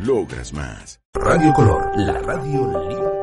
Logras más. Radio Color, la radio libre.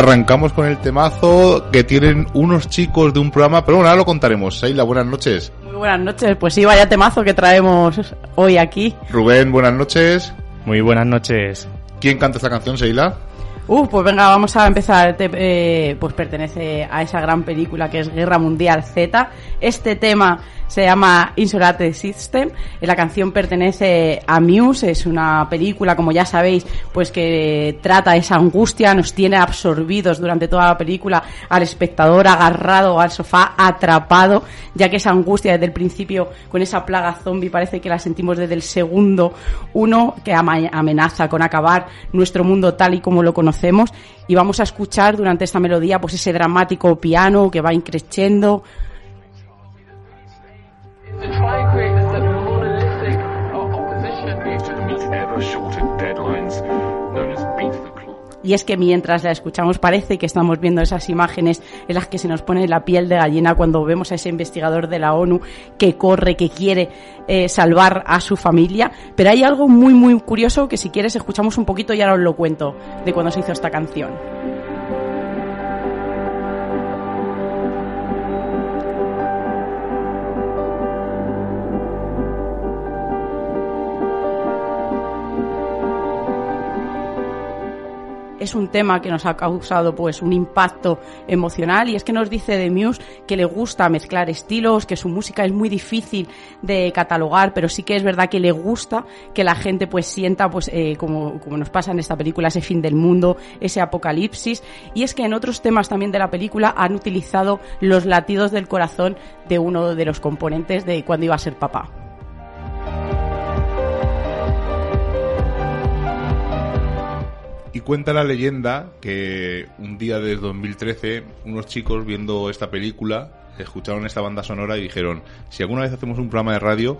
Arrancamos con el temazo que tienen unos chicos de un programa, pero bueno, ahora lo contaremos. Seila, buenas noches. Muy buenas noches, pues sí, vaya temazo que traemos hoy aquí. Rubén, buenas noches. Muy buenas noches. ¿Quién canta esta canción, Seila? Uh, pues venga, vamos a empezar. Te- eh, pues pertenece a esa gran película que es Guerra Mundial Z. Este tema se llama Insolate System. Eh, La canción pertenece a Muse. Es una película, como ya sabéis, pues que trata esa angustia, nos tiene absorbidos durante toda la película al espectador agarrado al sofá, atrapado, ya que esa angustia desde el principio con esa plaga zombie parece que la sentimos desde el segundo uno que amenaza con acabar nuestro mundo tal y como lo conocemos y vamos a escuchar durante esta melodía pues ese dramático piano que va increciendo y es que mientras la escuchamos parece que estamos viendo esas imágenes en las que se nos pone la piel de gallina cuando vemos a ese investigador de la ONU que corre, que quiere eh, salvar a su familia. Pero hay algo muy, muy curioso que si quieres escuchamos un poquito y ahora os lo cuento de cuando se hizo esta canción. Es un tema que nos ha causado pues un impacto emocional y es que nos dice de Muse que le gusta mezclar estilos, que su música es muy difícil de catalogar, pero sí que es verdad que le gusta que la gente pues sienta pues eh, como, como nos pasa en esta película ese fin del mundo, ese apocalipsis y es que en otros temas también de la película han utilizado los latidos del corazón de uno de los componentes de cuando iba a ser papá. Y cuenta la leyenda que un día de 2013 unos chicos viendo esta película escucharon esta banda sonora y dijeron, si alguna vez hacemos un programa de radio,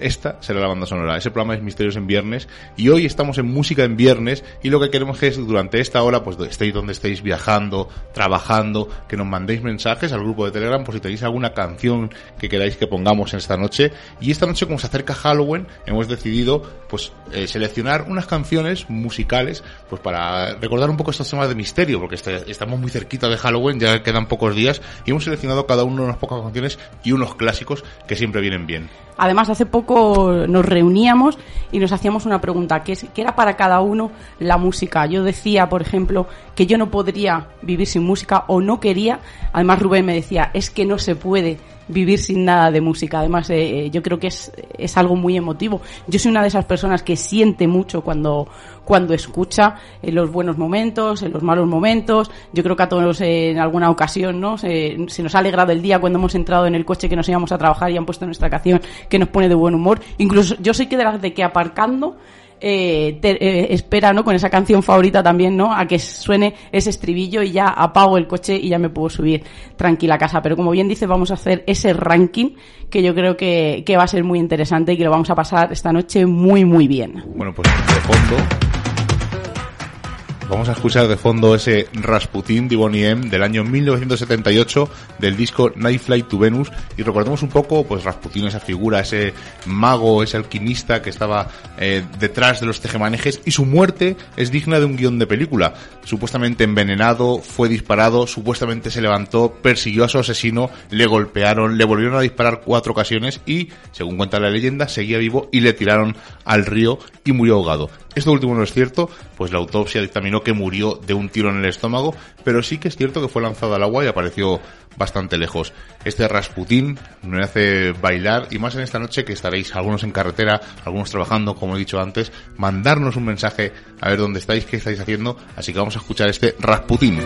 esta será la banda sonora. Ese programa es Misterios en Viernes y hoy estamos en Música en Viernes y lo que queremos es durante esta hora, pues estéis donde estéis viajando, trabajando, que nos mandéis mensajes al grupo de Telegram por si tenéis alguna canción que queráis que pongamos en esta noche. Y esta noche, como se acerca Halloween, hemos decidido pues eh, seleccionar unas canciones musicales pues para recordar un poco estos temas de misterio, porque este- estamos muy cerquita de Halloween, ya quedan pocos días y hemos seleccionado cada uno unas pocas canciones y unos clásicos que siempre vienen bien. Además, hace poco nos reuníamos y nos hacíamos una pregunta, que, es, que era para cada uno la música. Yo decía, por ejemplo, que yo no podría vivir sin música o no quería. Además, Rubén me decía, es que no se puede vivir sin nada de música. Además, eh, yo creo que es, es algo muy emotivo. Yo soy una de esas personas que siente mucho cuando, cuando escucha en los buenos momentos, en los malos momentos. Yo creo que a todos eh, en alguna ocasión ¿no? se, se nos ha alegrado el día cuando hemos entrado en el coche que nos íbamos a trabajar y han puesto nuestra canción que nos pone de buen humor. Incluso yo soy que de las de que aparcando eh, te- eh, espera, ¿no? Con esa canción favorita también, ¿no? A que suene ese estribillo y ya apago el coche y ya me puedo subir tranquila a casa. Pero como bien dice, vamos a hacer ese ranking que yo creo que, que va a ser muy interesante y que lo vamos a pasar esta noche muy, muy bien. Bueno, pues de fondo vamos a escuchar de fondo ese Rasputin de Bonnie M del año 1978 del disco Night Flight to Venus y recordemos un poco pues Rasputin esa figura, ese mago, ese alquimista que estaba eh, detrás de los tejemanejes y su muerte es digna de un guion de película. Supuestamente envenenado, fue disparado, supuestamente se levantó, persiguió a su asesino, le golpearon, le volvieron a disparar cuatro ocasiones y, según cuenta la leyenda, seguía vivo y le tiraron al río y murió ahogado. Esto último no es cierto, pues la autopsia dictaminó que murió de un tiro en el estómago, pero sí que es cierto que fue lanzado al agua y apareció bastante lejos. Este Rasputín me hace bailar y más en esta noche que estaréis algunos en carretera, algunos trabajando, como he dicho antes, mandarnos un mensaje a ver dónde estáis, qué estáis haciendo, así que vamos a escuchar este Rasputín.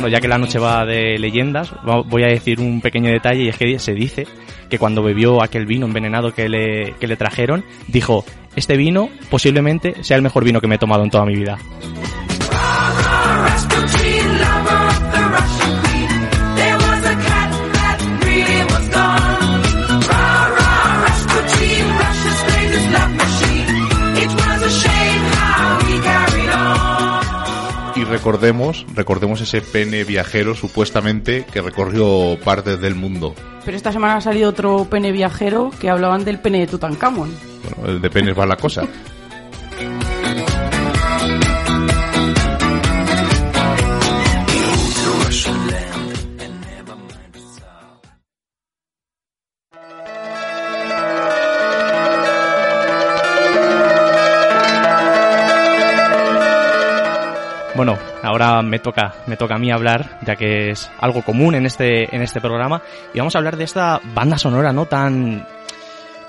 Bueno, ya que la noche va de leyendas, voy a decir un pequeño detalle y es que se dice que cuando bebió aquel vino envenenado que le, que le trajeron, dijo, este vino posiblemente sea el mejor vino que me he tomado en toda mi vida. Recordemos, recordemos ese pene viajero supuestamente que recorrió partes del mundo. Pero esta semana ha salido otro pene viajero que hablaban del pene de Tutankamón. Bueno, de penes va la cosa. Bueno, ahora me toca, me toca a mí hablar, ya que es algo común en este, en este programa, y vamos a hablar de esta banda sonora, ¿no? Tan,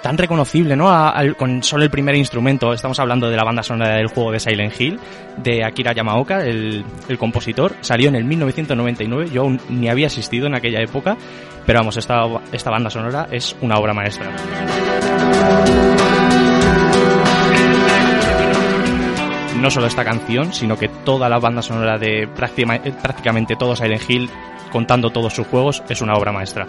tan reconocible, ¿no? Con solo el primer instrumento. Estamos hablando de la banda sonora del juego de Silent Hill, de Akira Yamaoka, el, el compositor. Salió en el 1999, yo ni había asistido en aquella época, pero vamos, esta, esta banda sonora es una obra maestra. No solo esta canción, sino que toda la banda sonora de eh, prácticamente todo Silent Hill, contando todos sus juegos, es una obra maestra.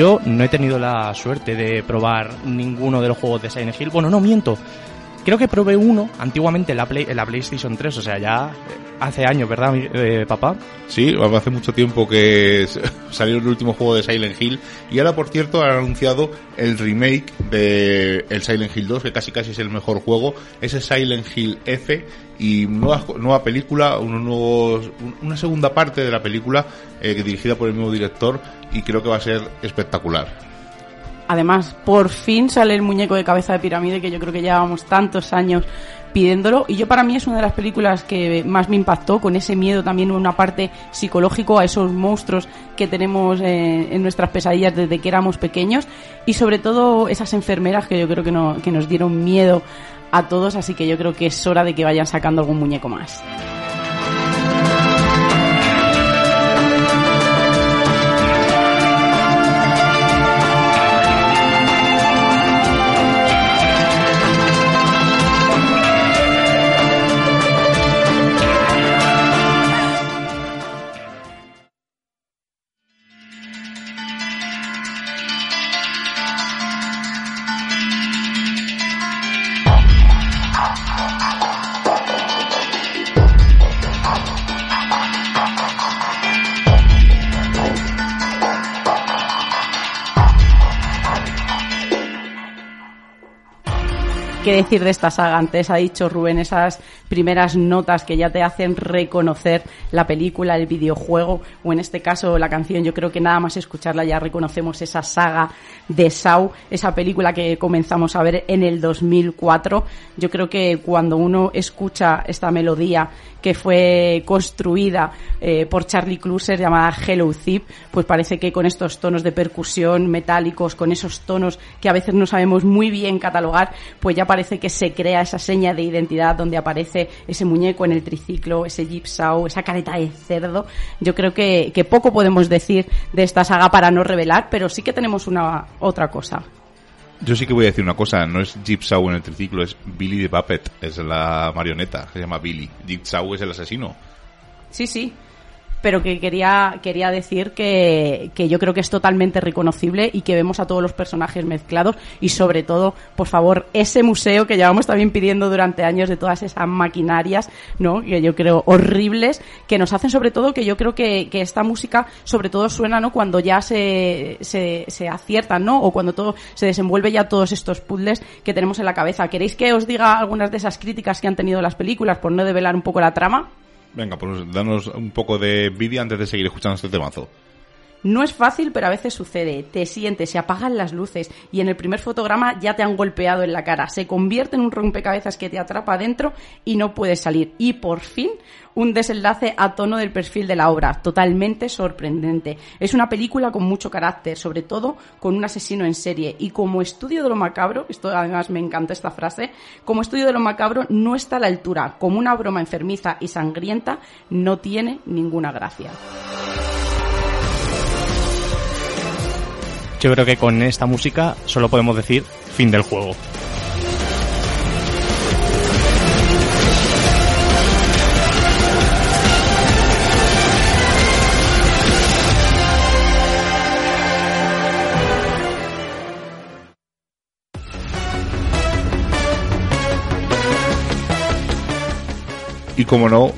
Yo no he tenido la suerte de probar ninguno de los juegos de Silent Hill. Bueno, no miento. Creo que probé uno antiguamente en la, Play- en la PlayStation 3, o sea, ya eh, hace años, ¿verdad, eh, papá? Sí, hace mucho tiempo que salió el último juego de Silent Hill y ahora, por cierto, han anunciado el remake de el Silent Hill 2, que casi casi es el mejor juego. Ese Silent Hill F y nueva, nueva película, unos nuevos, un- una segunda parte de la película eh, dirigida por el mismo director y creo que va a ser espectacular. Además, por fin sale el muñeco de cabeza de pirámide que yo creo que llevábamos tantos años pidiéndolo. Y yo para mí es una de las películas que más me impactó con ese miedo también una parte psicológico a esos monstruos que tenemos eh, en nuestras pesadillas desde que éramos pequeños. Y sobre todo esas enfermeras que yo creo que, no, que nos dieron miedo a todos. Así que yo creo que es hora de que vayan sacando algún muñeco más. Decir de esta saga. Antes ha dicho Rubén esas primeras notas que ya te hacen reconocer la película, el videojuego o en este caso la canción. Yo creo que nada más escucharla ya reconocemos esa saga de Saw, esa película que comenzamos a ver en el 2004. Yo creo que cuando uno escucha esta melodía que fue construida eh, por Charlie Closer llamada Hello Zip, pues parece que con estos tonos de percusión metálicos, con esos tonos que a veces no sabemos muy bien catalogar, pues ya parece que se crea esa seña de identidad donde aparece ese muñeco en el triciclo, ese Jigsaw, esa careta de cerdo. Yo creo que, que poco podemos decir de esta saga para no revelar, pero sí que tenemos una otra cosa. Yo sí que voy a decir una cosa, no es Jigsaw en el triciclo, es Billy the Puppet, es la marioneta, se llama Billy. Jigsaw es el asesino. Sí, sí. Pero que quería, quería decir que, que yo creo que es totalmente reconocible y que vemos a todos los personajes mezclados y sobre todo, por favor, ese museo que llevamos también pidiendo durante años de todas esas maquinarias, ¿no? Que yo creo horribles, que nos hacen sobre todo que yo creo que, que esta música sobre todo suena, ¿no? Cuando ya se, se, se aciertan, ¿no? O cuando todo se desenvuelve ya todos estos puzzles que tenemos en la cabeza. ¿Queréis que os diga algunas de esas críticas que han tenido las películas por no develar un poco la trama? Venga, pues danos un poco de envidia antes de seguir escuchando este temazo. No es fácil, pero a veces sucede. Te sientes, se apagan las luces y en el primer fotograma ya te han golpeado en la cara. Se convierte en un rompecabezas que te atrapa adentro y no puedes salir. Y por fin, un desenlace a tono del perfil de la obra, totalmente sorprendente. Es una película con mucho carácter, sobre todo con un asesino en serie. Y como estudio de lo macabro, esto además me encanta esta frase, como estudio de lo macabro no está a la altura. Como una broma enfermiza y sangrienta, no tiene ninguna gracia. Yo creo que con esta música solo podemos decir fin del juego. Y como no,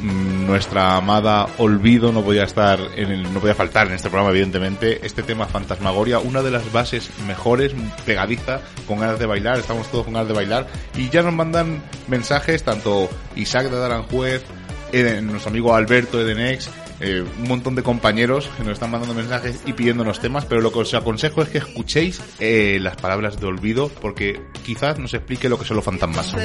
nuestra amada Olvido no podía estar en el, no podía faltar en este programa, evidentemente. Este tema Fantasmagoria, una de las bases mejores, pegadiza, con ganas de bailar, estamos todos con ganas de bailar. Y ya nos mandan mensajes, tanto Isaac de Aranjuez, Eden- nuestro amigo Alberto Edenex, eh, un montón de compañeros que nos están mandando mensajes y pidiéndonos temas, pero lo que os aconsejo es que escuchéis eh, las palabras de olvido, porque quizás nos explique lo que son los fantasmas. El.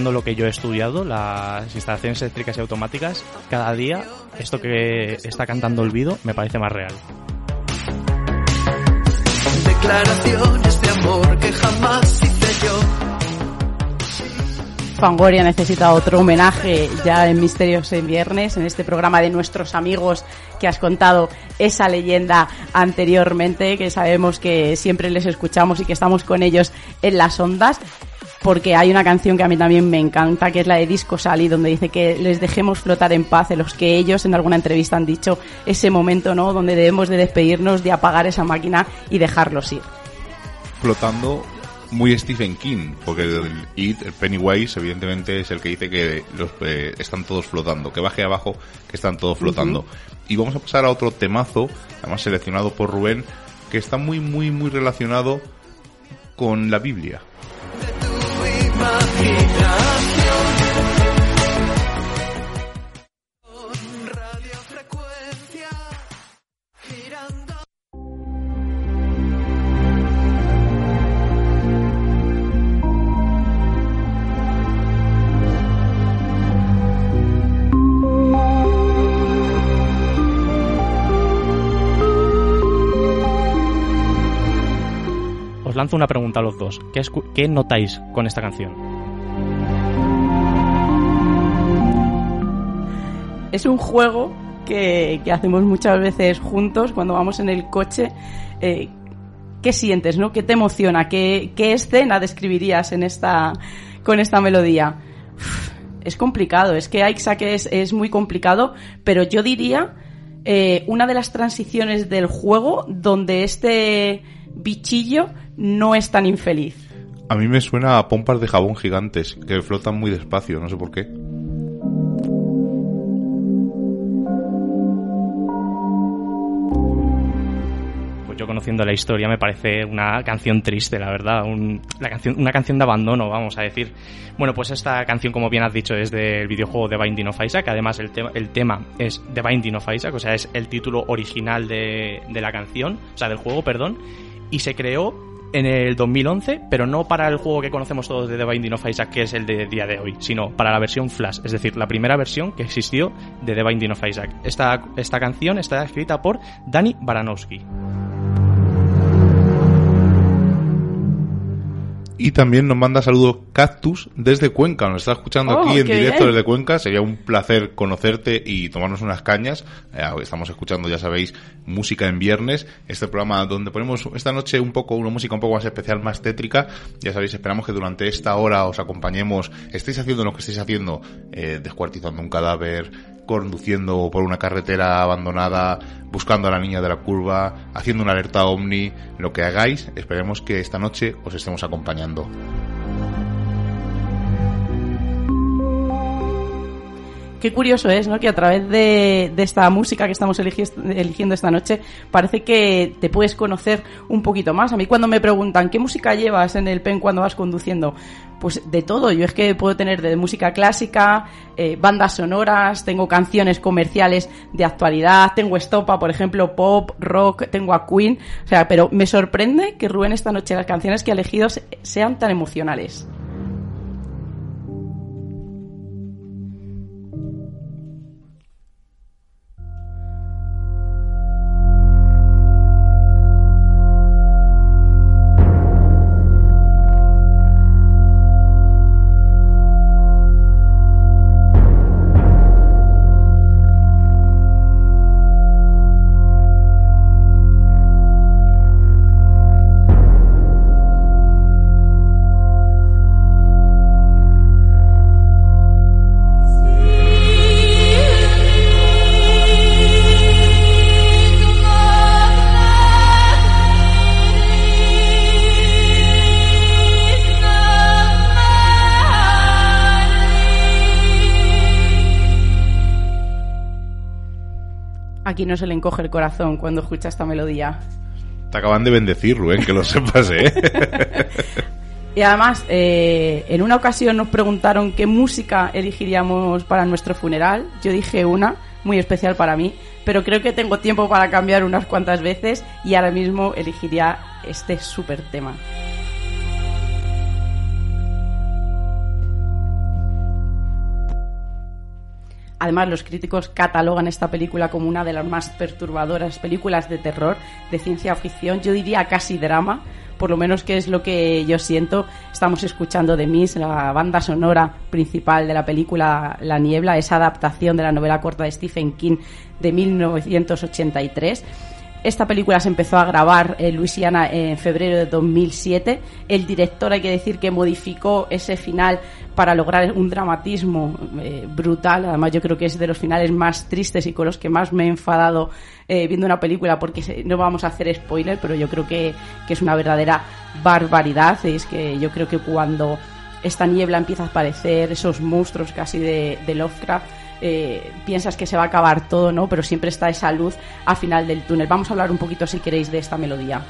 Estudiando lo que yo he estudiado, las instalaciones eléctricas y automáticas, cada día esto que está cantando Olvido me parece más real. Declaraciones de amor que jamás hice yo. Fangoria necesita otro homenaje ya en Misterios en Viernes, en este programa de nuestros amigos que has contado esa leyenda anteriormente, que sabemos que siempre les escuchamos y que estamos con ellos en las ondas, porque hay una canción que a mí también me encanta, que es la de Disco Sally, donde dice que les dejemos flotar en paz, en los que ellos en alguna entrevista han dicho ese momento, ¿no?, donde debemos de despedirnos, de apagar esa máquina y dejarlos ir. flotando muy Stephen King, porque el It, el Pennywise, evidentemente es el que dice que los eh, están todos flotando, que baje abajo, que están todos flotando. Y vamos a pasar a otro temazo, además seleccionado por Rubén, que está muy, muy, muy relacionado con la Biblia. Tu imaginación. Lanzo una pregunta a los dos. ¿Qué, notáis con esta canción? es un juego que, hacemos muchas veces juntos cuando vamos en el coche. Eh, ¿Qué sientes, no? ¿Qué te emociona? ¿Qué, escena describirías en esta, con esta melodía? Es complicado, es que Isaac es, es muy complicado, pero yo diría eh, una de las transiciones del juego donde este bichillo no es tan infeliz. A mí me suena a pompas de jabón gigantes que flotan muy despacio, no sé por qué. Pues yo conociendo la historia me parece una canción triste, la verdad, un- la canción, una canción de abandono, vamos a decir. Bueno, pues esta canción, como bien has dicho, es del videojuego The Binding of Isaac, además el, tema el tema es The Binding of Isaac, o sea, es el título original de, de la canción, o sea, del juego, perdón, y se creó en el 2011, pero no para el juego que conocemos todos de The Binding of Isaac, que es el de día de hoy, sino para la versión Flash, es decir, la primera versión que existió de The Binding of Isaac. Esta, esta canción está escrita por Danny Baranowski. Y también nos manda saludos Cactus desde Cuenca. Nos está escuchando Oh, aquí en directo bien. desde Cuenca. Sería un placer conocerte y tomarnos unas cañas. Eh, estamos escuchando, ya sabéis, música en viernes. Este programa donde ponemos esta noche un poco, una música un poco más especial, más tétrica. Ya sabéis, esperamos que durante esta hora os acompañemos. Estéis haciendo lo que estéis haciendo, eh, descuartizando un cadáver, conduciendo por una carretera abandonada, buscando a la niña de la curva, haciendo una alerta ovni, lo que hagáis, esperemos que esta noche os estemos acompañando. Qué curioso es, ¿no? Que a través de, esta música que estamos eligi- eligiendo esta noche, parece que te puedes conocer un poquito más. A mí cuando me preguntan, ¿qué música llevas en el pen cuando vas conduciendo? Pues de todo. Yo es que puedo tener de música clásica, eh, bandas sonoras, tengo canciones comerciales de actualidad, tengo estopa, por ejemplo, pop, rock, tengo a Queen. O sea, pero me sorprende que Rubén esta noche las canciones que ha elegido se- sean tan emocionales. Aquí no se le encoge el corazón cuando escucha esta melodía. Te acaban de bendecir, Rubén, que lo sepas, ¿eh? Y además, eh, en una ocasión nos preguntaron qué música elegiríamos para nuestro funeral. Yo dije una, muy especial para mí, pero creo que tengo tiempo para cambiar unas cuantas veces y ahora mismo elegiría este súper tema. Además, los críticos catalogan esta película como una de las más perturbadoras películas de terror, de ciencia ficción, yo diría casi drama, por lo menos que es lo que yo siento. Estamos escuchando de Miss, la banda sonora principal de la película La Niebla, esa adaptación de la novela corta de Stephen King de 1983. Esta película se empezó a grabar en Luisiana en febrero de 2007. El director, hay que decir, que modificó ese final para lograr un dramatismo eh, brutal. Además, yo creo que es de los finales más tristes y con los que más me he enfadado eh, viendo una película, porque no vamos a hacer spoiler, pero yo creo que, es una verdadera barbaridad. Es que yo creo que cuando esta niebla empieza a aparecer, esos monstruos casi de Lovecraft, eh, piensas que se va a acabar todo, ¿no? Pero siempre está esa luz al final del túnel. Vamos a hablar un poquito, si queréis, de esta melodía.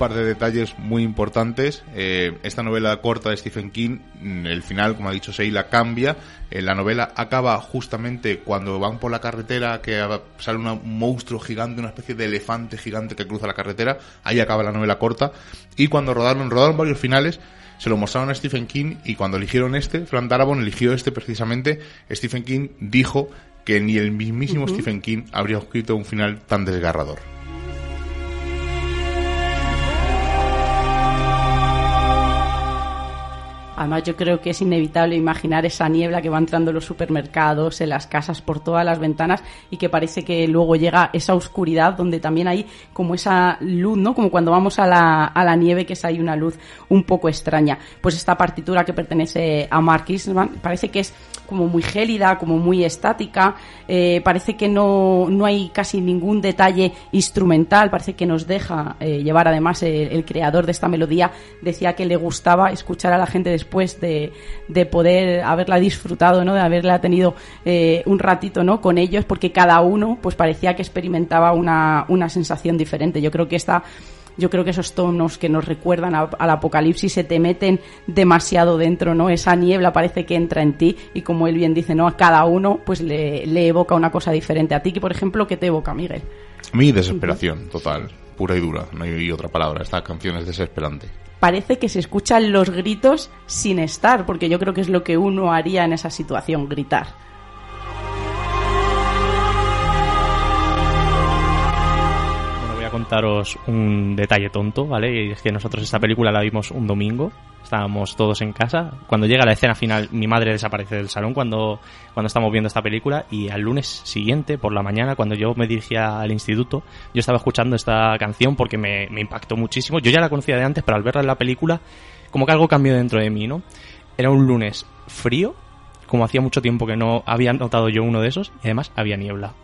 Par de detalles muy importantes. Eh, esta novela corta de Stephen King, mm, el final, como ha dicho Seila, cambia. Eh, la novela acaba justamente cuando van por la carretera, que sale una- un monstruo gigante, una especie de elefante gigante que cruza la carretera. Ahí acaba la novela corta. Y cuando rodaron, rodaron varios finales, se lo mostraron a Stephen King y cuando eligieron este, Frank Darabont eligió este precisamente, Stephen King dijo que ni el mismísimo Stephen King habría escrito un final tan desgarrador. Además, yo creo que es inevitable imaginar esa niebla que va entrando en los supermercados, en las casas, por todas las ventanas y que parece que luego llega esa oscuridad donde también hay como esa luz, ¿no? Como cuando vamos a la, a la nieve, que es ahí una luz un poco extraña. Pues esta partitura que pertenece a Mark Eastman parece que es como muy gélida, como muy estática, eh, parece que no, no hay casi ningún detalle instrumental, parece que nos deja eh, llevar además el, el creador de esta melodía decía que le gustaba escuchar a la gente después de, de poder haberla disfrutado, ¿no? de haberla tenido eh, un ratito ¿no? con ellos, porque cada uno pues parecía que experimentaba una, una sensación diferente. Yo creo que esta yo creo que esos tonos que nos recuerdan a- al apocalipsis se te meten demasiado dentro, ¿no? Esa niebla parece que entra en ti y como él bien dice, ¿no? A cada uno pues le, le evoca una cosa diferente. A ti, que por ejemplo, ¿qué te evoca, Miguel? Mi desesperación, total, pura y dura, no hay otra palabra. Esta canción es desesperante. Parece que se escuchan los gritos sin estar, porque yo creo que es lo que uno haría en esa situación, gritar. Bueno, voy a contaros un detalle tonto, ¿vale? Y es que nosotros esta película la vimos un domingo, estábamos todos en casa. Cuando llega la escena final, mi madre desaparece del salón cuando, cuando estamos viendo esta película y al lunes siguiente, por la mañana, cuando yo me dirigía al instituto, yo estaba escuchando esta canción porque me, me impactó muchísimo. Yo ya la conocía de antes, pero al verla en la película, como que algo cambió dentro de mí, ¿no? Era un lunes frío, como hacía mucho tiempo que no había notado yo uno de esos, y además había niebla.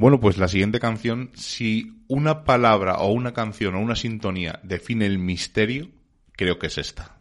Bueno, pues la siguiente canción, si una palabra o una canción o una sintonía define el misterio, creo que es esta.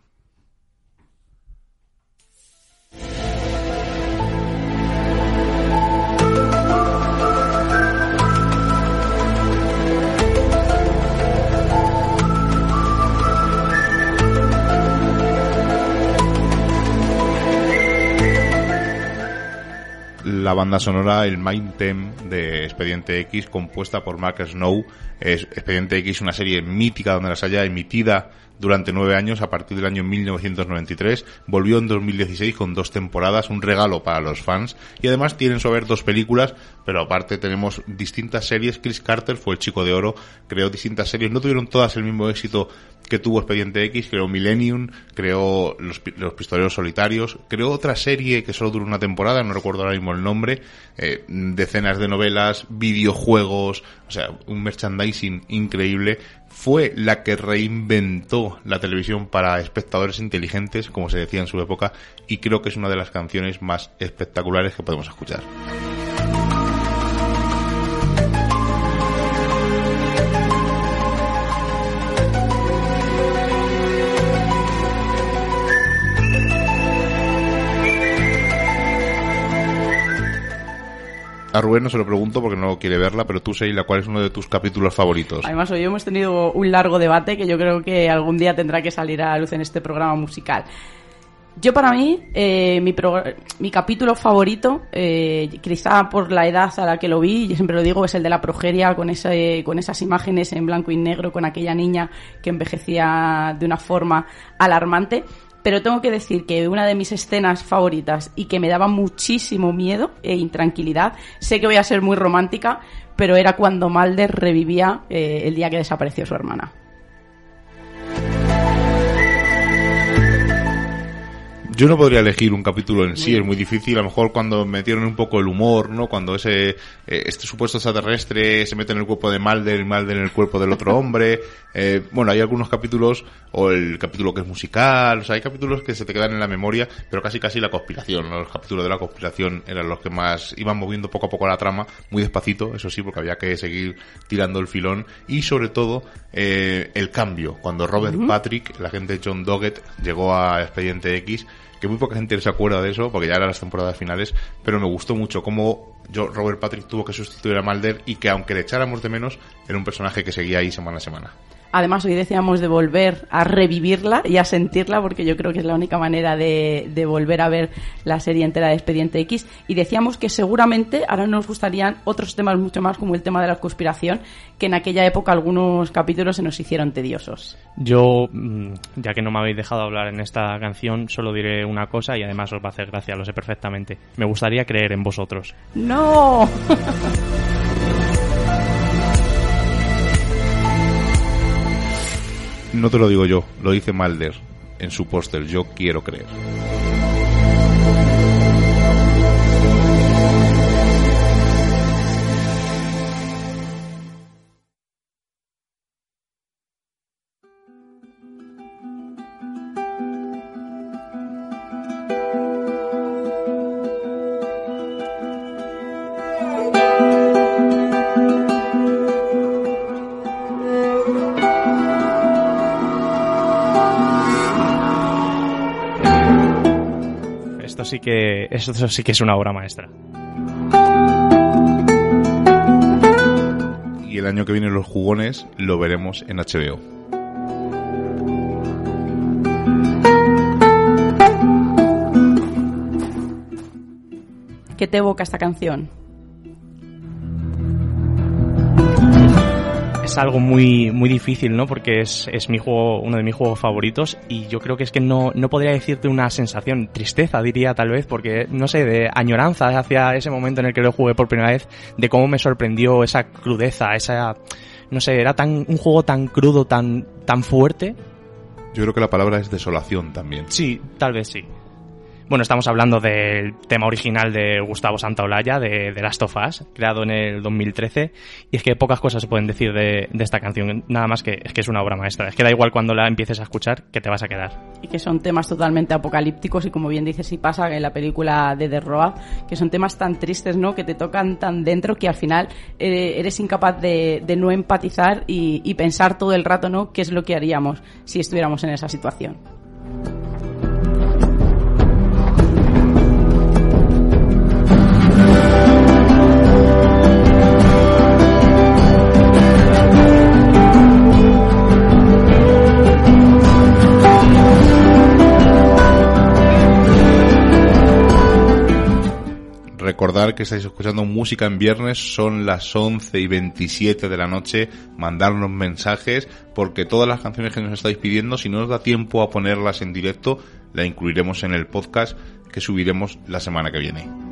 La banda sonora, el main theme de Expediente X, compuesta por Mark Snow. Es Expediente X, una serie mítica donde las haya emitida durante nueve años a partir del año 1993. Volvió en 2016 con dos temporadas, un regalo para los fans. Y además tienen haber dos películas, pero aparte tenemos distintas series. Chris Carter fue el chico de oro, creó distintas series. No tuvieron todas el mismo éxito que tuvo Expediente X, creó Millennium, creó Los, Los Pistoleros Solitarios, creó otra serie que solo duró una temporada, no recuerdo ahora mismo el nombre, eh, decenas de novelas, videojuegos, o sea, un merchandising increíble. Fue la que reinventó la televisión para espectadores inteligentes, como se decía en su época, y creo que es una de las canciones más espectaculares que podemos escuchar. A Rubén no se lo pregunto porque no quiere verla, pero tú, Seila, ¿cuál es uno de tus capítulos favoritos? Además, hoy hemos tenido un largo debate que yo creo que algún día tendrá que salir a luz en este programa musical. Yo para mí, eh, mi capítulo favorito, eh, quizá por la edad a la que lo vi, yo siempre lo digo, es el de la progeria, con, ese, con esas imágenes en blanco y negro, con aquella niña que envejecía de una forma alarmante. Pero tengo que decir que una de mis escenas favoritas y que me daba muchísimo miedo e intranquilidad, sé que voy a ser muy romántica, pero era cuando Mulder revivía eh, el día que desapareció su hermana. Yo no podría elegir un capítulo en sí, es muy difícil. A lo mejor cuando metieron un poco el humor, ¿no? Cuando ese eh, este supuesto extraterrestre se mete en el cuerpo de Mulder y en el cuerpo del otro hombre. Eh, bueno, hay algunos capítulos, o el capítulo que es musical, o sea, hay capítulos que se te quedan en la memoria, pero casi casi la conspiración, ¿no? Los capítulos de la conspiración eran los que más iban moviendo poco a poco la trama, muy despacito, eso sí, porque había que seguir tirando el filón. Y sobre todo, eh, el cambio, cuando Robert Patrick, la gente de John Doggett, llegó a Expediente X, que muy poca gente se acuerda de eso, porque ya eran las temporadas finales, pero me gustó mucho cómo yo, Robert Patrick tuvo que sustituir a Mulder y que aunque le echáramos de menos, era un personaje que seguía ahí semana a semana. Además, hoy decíamos de volver a revivirla y a sentirla, porque yo creo que es la única manera de, de volver a ver la serie entera de Expediente X. Y decíamos que seguramente ahora nos gustarían otros temas mucho más, como el tema de la conspiración, que en aquella época algunos capítulos se nos hicieron tediosos. Yo, mm, ya que no me habéis dejado hablar en esta canción, solo diré una cosa y además os va a hacer gracia, lo sé perfectamente. Me gustaría creer en vosotros. ¡No! No te lo digo yo, lo dice Mulder en su póster, yo quiero creer. Esto sí que es una obra maestra. Y el año que viene los jugones lo veremos en HBO. ¿Qué te evoca esta canción? Es algo muy, muy difícil, ¿no? Porque es, es mi juego, uno de mis juegos favoritos y yo creo que es que no, no podría decirte una sensación, tristeza diría tal vez, porque no sé, de añoranza hacia ese momento en el que lo jugué por primera vez, de cómo me sorprendió esa crudeza, esa, no sé, era tan, un juego tan crudo, tan, tan fuerte. Yo creo que la palabra es desolación también. Sí, tal vez sí. Bueno, estamos hablando del tema original de Gustavo Santaolalla, de, de Last of creado en el 2013. Y es que pocas cosas se pueden decir de, esta canción, nada más que es que es una obra maestra. Es que da igual cuando la empieces a escuchar, que te vas a quedar. y que son temas totalmente apocalípticos y como bien dices sí pasa en la película de The Road que son temas tan tristes no que te tocan tan dentro que al final eh, eres incapaz de, de no empatizar y, y pensar todo el rato no qué es lo que haríamos si estuviéramos en esa situación Recordar que estáis escuchando música en viernes, son las 11 y 27 de la noche. Mandarnos mensajes, porque todas las canciones que nos estáis pidiendo, si no nos da tiempo a ponerlas en directo, la incluiremos en el podcast que subiremos la semana que viene.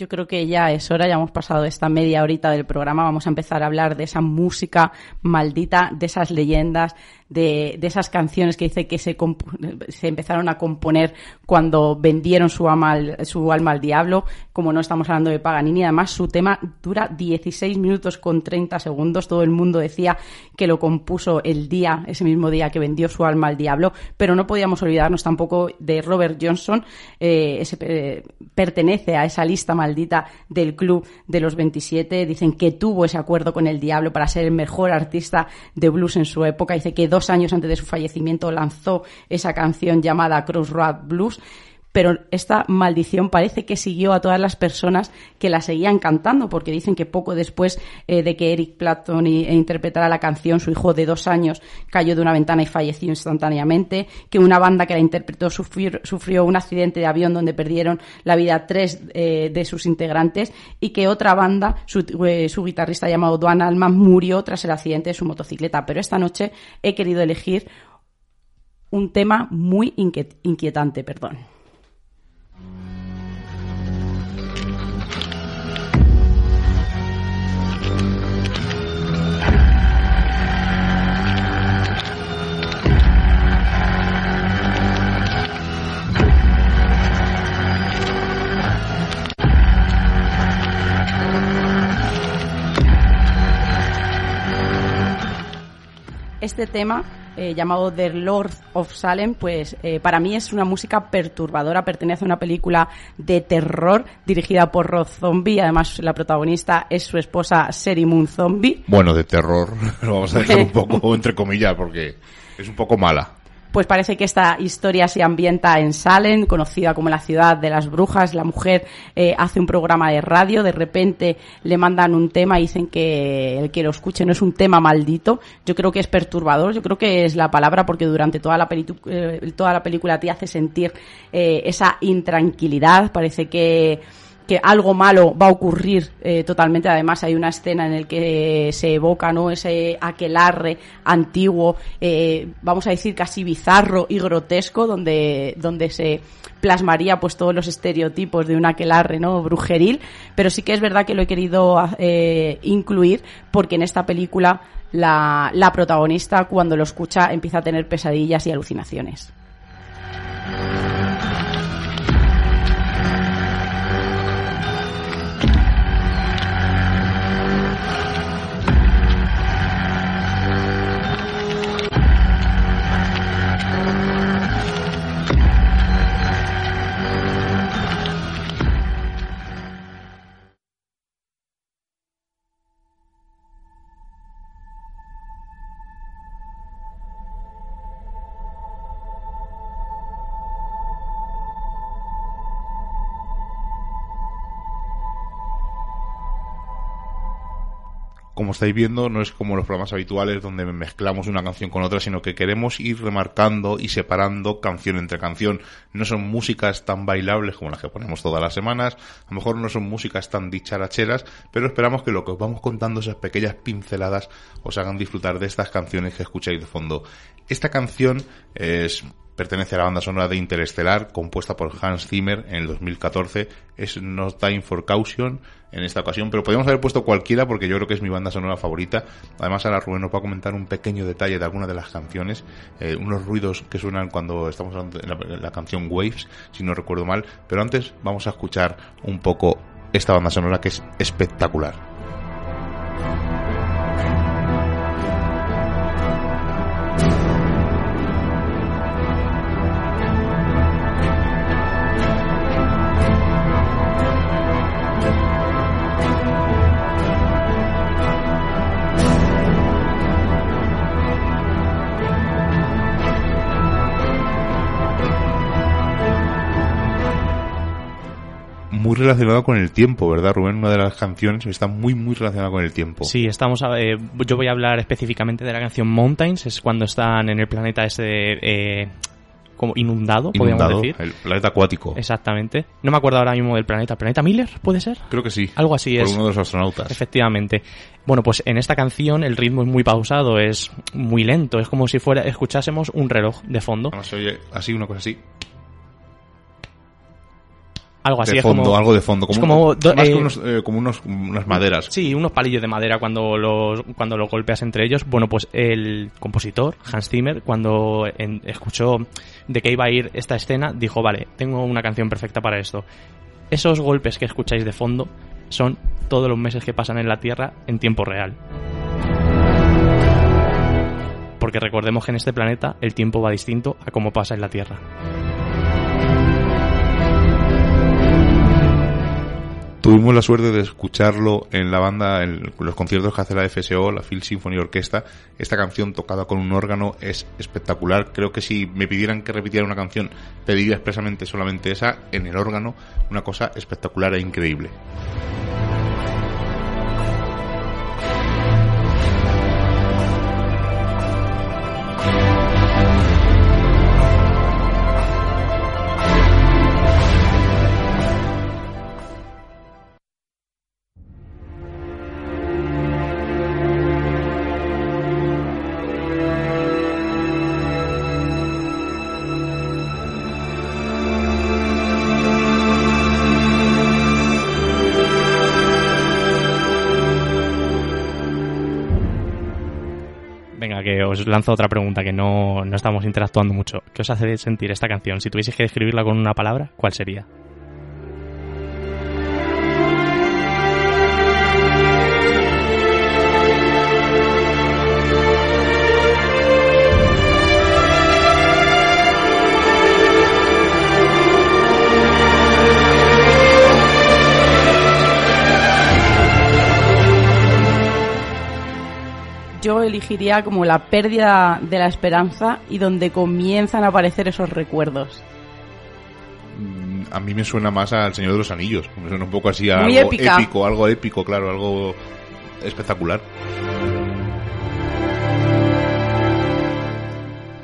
Yo creo que ya es hora, ya hemos pasado esta media horita del programa, vamos a empezar a hablar de esa música maldita, de esas leyendas, de, esas canciones que dice que se, se empezaron a componer cuando vendieron su alma, al, su alma al diablo. Como no estamos hablando de Paganini, además su tema dura 16 minutos con 30 segundos. Todo el mundo decía que lo compuso el día, ese mismo día que vendió su alma al diablo, pero no podíamos olvidarnos tampoco de Robert Johnson, eh, ese, eh, pertenece a esa lista maldita del club de los 27. Dicen que tuvo ese acuerdo con el diablo para ser el mejor artista de blues en su época. Dice que dos años antes de su fallecimiento lanzó esa canción llamada Crossroad Blues. Pero esta maldición parece que siguió a todas las personas que la seguían cantando, porque dicen que poco después eh, de que Eric Clapton e interpretara la canción, su hijo de dos años cayó de una ventana y falleció instantáneamente, que una banda que la interpretó sufrió, un accidente de avión donde perdieron la vida tres eh, de sus integrantes y que otra banda, su, eh, su guitarrista llamado Duane Allman, murió tras el accidente de su motocicleta. Pero esta noche he querido elegir un tema muy inquiet- inquietante, perdón. Este tema, eh, llamado The Lord of Salem, pues eh, para mí es una música perturbadora, pertenece a una película de terror dirigida por Rob Zombie, además la protagonista es su esposa Sherry Moon Zombie. Bueno, de terror, lo vamos a dejar un poco entre comillas porque es un poco mala. Pues parece que esta historia se ambienta en Salem, conocida como la ciudad de las brujas. La mujer eh, hace un programa de radio, de repente le mandan un tema y dicen que el que lo escuche no es un tema maldito. Yo creo que es perturbador, yo creo que es la palabra porque durante toda la, eh, toda la película te hace sentir eh, esa intranquilidad. Parece que que algo malo va a ocurrir eh, totalmente. Además, hay una escena en la que se evoca ¿no? ese aquelarre antiguo, eh, vamos a decir casi bizarro y grotesco, donde, donde se plasmaría pues todos los estereotipos de un aquelarre ¿no? brujeril. Pero sí que es verdad que lo he querido eh, incluir porque en esta película la, la protagonista, cuando lo escucha, empieza a tener pesadillas y alucinaciones. Como estáis viendo, no es como los programas habituales donde mezclamos una canción con otra, sino que queremos ir remarcando y separando canción entre canción. No son músicas tan bailables como las que ponemos todas las semanas, a lo mejor no son músicas tan dicharacheras, pero esperamos que lo que os vamos contando, esas pequeñas pinceladas, os hagan disfrutar de estas canciones que escucháis de fondo. Esta canción es pertenece a la banda sonora de Interestelar, compuesta por Hans Zimmer en el 2014. Es No Time for Caution en esta ocasión, pero podríamos haber puesto cualquiera porque yo creo que es mi banda sonora favorita. Además, ahora Rubén nos va a comentar un pequeño detalle de alguna de las canciones, eh, unos ruidos que suenan cuando estamos de la, la canción Waves, si no recuerdo mal. Pero antes vamos a escuchar un poco esta banda sonora que es espectacular. Relacionado con el tiempo, ¿verdad, Rubén? Una de las canciones está muy, muy relacionada con el tiempo. Sí, estamos a- eh, yo voy a hablar específicamente de la canción Mountains, es cuando están en el planeta ese eh, como inundado, podríamos Inundado, decir. el planeta acuático. Exactamente. No me acuerdo ahora mismo del planeta. ¿Planeta Miller? ¿Puede ser? Creo que sí. Algo así por es. uno de los astronautas. Efectivamente. Bueno, pues en esta canción el ritmo es muy pausado, es muy lento, es como si fuera escuchásemos un reloj de fondo. Además, se oye así, una cosa así. Algo así de es fondo, como algo de fondo. Como, es como do- más eh, que unos, eh, como unos, unas maderas. Sí, unos palillos de madera cuando los, cuando los golpeas entre ellos. Bueno, pues el compositor, Hans Zimmer, cuando en- escuchó de que iba a ir esta escena, dijo, vale, tengo una canción perfecta para esto. Esos golpes que escucháis de fondo son todos los meses que pasan en la Tierra en tiempo real. Porque recordemos que en este planeta el tiempo va distinto a cómo pasa en la Tierra. Tuvimos la suerte de escucharlo en la banda, en los conciertos que hace la FSO, la Phil Symphony Orquesta. Esta canción tocada con un órgano es espectacular. Creo que si me pidieran que repitiera una canción, pediría expresamente solamente esa en el órgano. Una cosa espectacular e increíble. Os lanzo otra pregunta que no, no estamos interactuando mucho. ¿Qué os hace sentir esta canción? Si tuvieseis que describirla con una palabra, ¿cuál sería? Elegiría como la pérdida de la esperanza y donde comienzan a aparecer esos recuerdos. Mm, A mí me suena más al Señor de los Anillos. Me suena un poco así a Muy algo épica. épico, algo épico, claro, algo espectacular.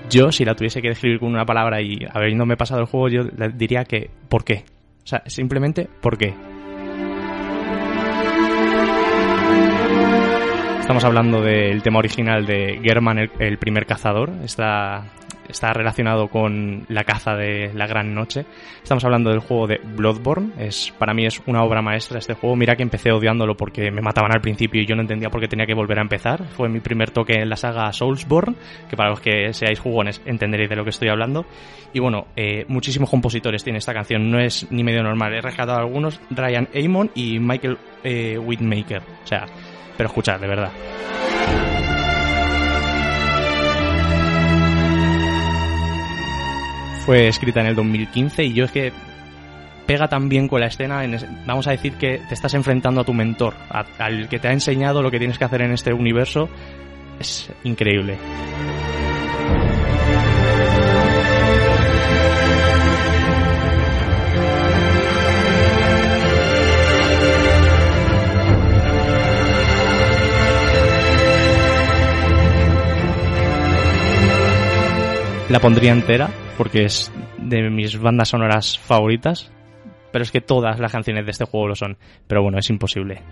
Yo, si la tuviese que describir con una palabra y habiéndome pasado el juego, yo diría que ¿por qué? O sea, simplemente ¿por qué? Estamos hablando del tema original de German, el, el primer cazador. Está, está relacionado con la caza de la gran noche. Estamos hablando del juego de Bloodborne. Es, para mí es una obra maestra este juego. Mira que empecé odiándolo porque me mataban al principio y yo no entendía por qué tenía que volver a empezar. Fue mi primer toque en la saga Soulsborne, que para los que seáis jugones entenderéis de lo que estoy hablando. Y bueno, eh, muchísimos compositores tiene esta canción. No es ni medio normal. He rescatado algunos, Ryan Amon y Michael eh, Whitmaker. O sea, pero escuchad, de verdad. Fue escrita en el 2015 y yo es que pega tan bien con la escena, en vamos a decir que te estás enfrentando a tu mentor, al que te ha enseñado lo que tienes que hacer en este universo. Es increíble. La pondría entera porque es de mis bandas sonoras favoritas. Pero es que todas las canciones de este juego lo son. Pero bueno, es imposible.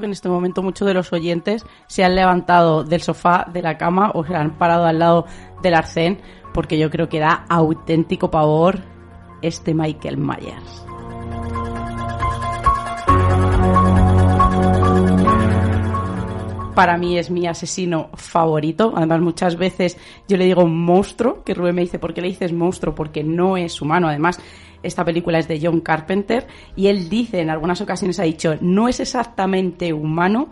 Que en este momento muchos de los oyentes se han levantado del sofá, de la cama o se han parado al lado del arcén porque yo creo que da auténtico pavor este Michael Myers. Para mí es mi asesino favorito. Además, muchas veces yo le digo monstruo, que Rubén me dice, ¿por qué le dices monstruo? Porque no es humano. Además, esta película es de John Carpenter y él dice, en algunas ocasiones ha dicho, no es exactamente humano,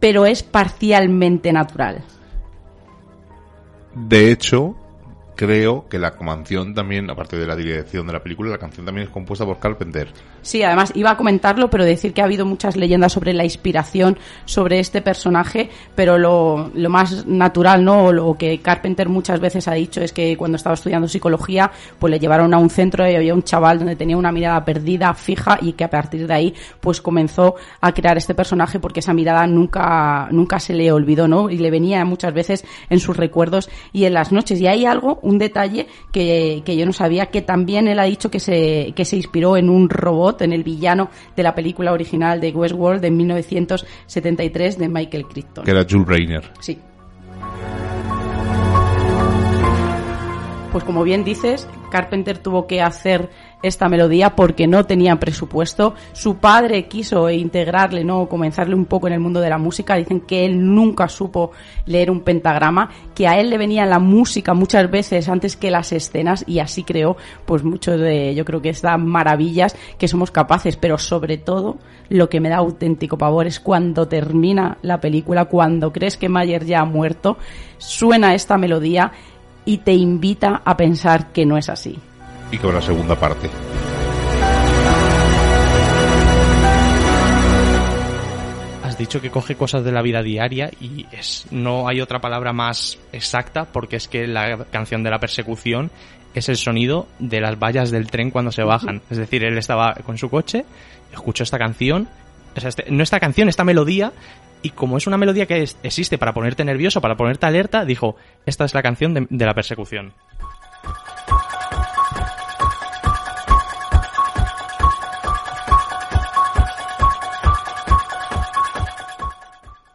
pero es parcialmente natural. De hecho, creo que la canción también, aparte de la dirección de la película, la canción también es compuesta por Carpenter. Sí, además iba a comentarlo, pero decir que ha habido muchas leyendas sobre la inspiración sobre este personaje, pero lo, lo más natural, ¿no? O lo que Carpenter muchas veces ha dicho es que cuando estaba estudiando psicología, pues le llevaron a un centro y había un chaval donde tenía una mirada perdida, fija, y que a partir de ahí, pues comenzó a crear este personaje porque esa mirada nunca, nunca se le olvidó, ¿no? Y le venía muchas veces en sus recuerdos y en las noches. Y hay algo, un detalle que, que yo no sabía, que también él ha dicho que se, que se inspiró en un robot, en el villano de la película original de Westworld de 1973 de Michael Crichton. Que era Jules Reiner. Sí. Pues como bien dices, Carpenter tuvo que hacer esta melodía porque no tenía presupuesto. Su padre quiso integrarle, no comenzarle un poco en el mundo de la música. Dicen que él nunca supo leer un pentagrama, que a él le venía la música muchas veces antes que las escenas y así creó pues mucho de yo creo que estas maravillas que somos capaces, pero sobre todo lo que me da auténtico pavor es cuando termina la película, cuando crees que Mayer ya ha muerto, suena esta melodía y te invita a pensar que no es así. Y con la segunda parte. Has dicho que coge cosas de la vida diaria y es no hay otra palabra más exacta porque es que la canción de la persecución es el sonido de las vallas del tren cuando se bajan. Es decir, él estaba con su coche, escuchó esta canción, o sea, este- no esta canción, esta melodía, y como es una melodía que existe para ponerte nervioso, para ponerte alerta, dijo, esta es la canción de la persecución.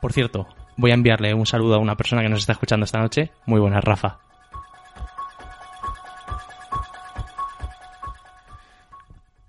Por cierto, voy a enviarle un saludo a una persona que nos está escuchando esta noche. Muy buena, Rafa.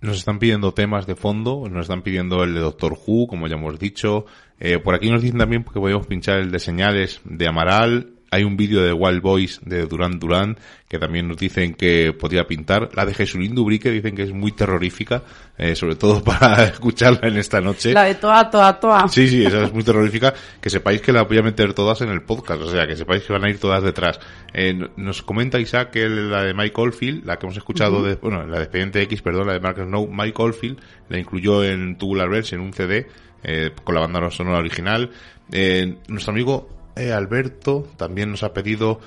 Nos están pidiendo temas de fondo, nos están pidiendo el de Doctor Who, como ya hemos dicho. Eh, por aquí nos dicen también que podemos pinchar el de señales de Amaral. Hay un vídeo de Wild Boys de Duran Duran que también nos dicen que podría pintar. La de Jesulín Dubrique dicen que es muy terrorífica, eh, sobre todo para escucharla en esta noche. La de toa, toa, toa. Sí, sí, esa es muy terrorífica. Que sepáis que la voy a meter todas en el podcast, o sea, que sepáis que van a ir todas detrás. Eh, nos comenta Isaac que la de Mike Oldfield, la que hemos escuchado, de, bueno, la de Expediente X, perdón, la de Mark Snow, Mike Oldfield, la incluyó en Tubular Bells, en un CD, eh, con la banda sonora original. Eh, nuestro amigo eh, Alberto también nos ha pedido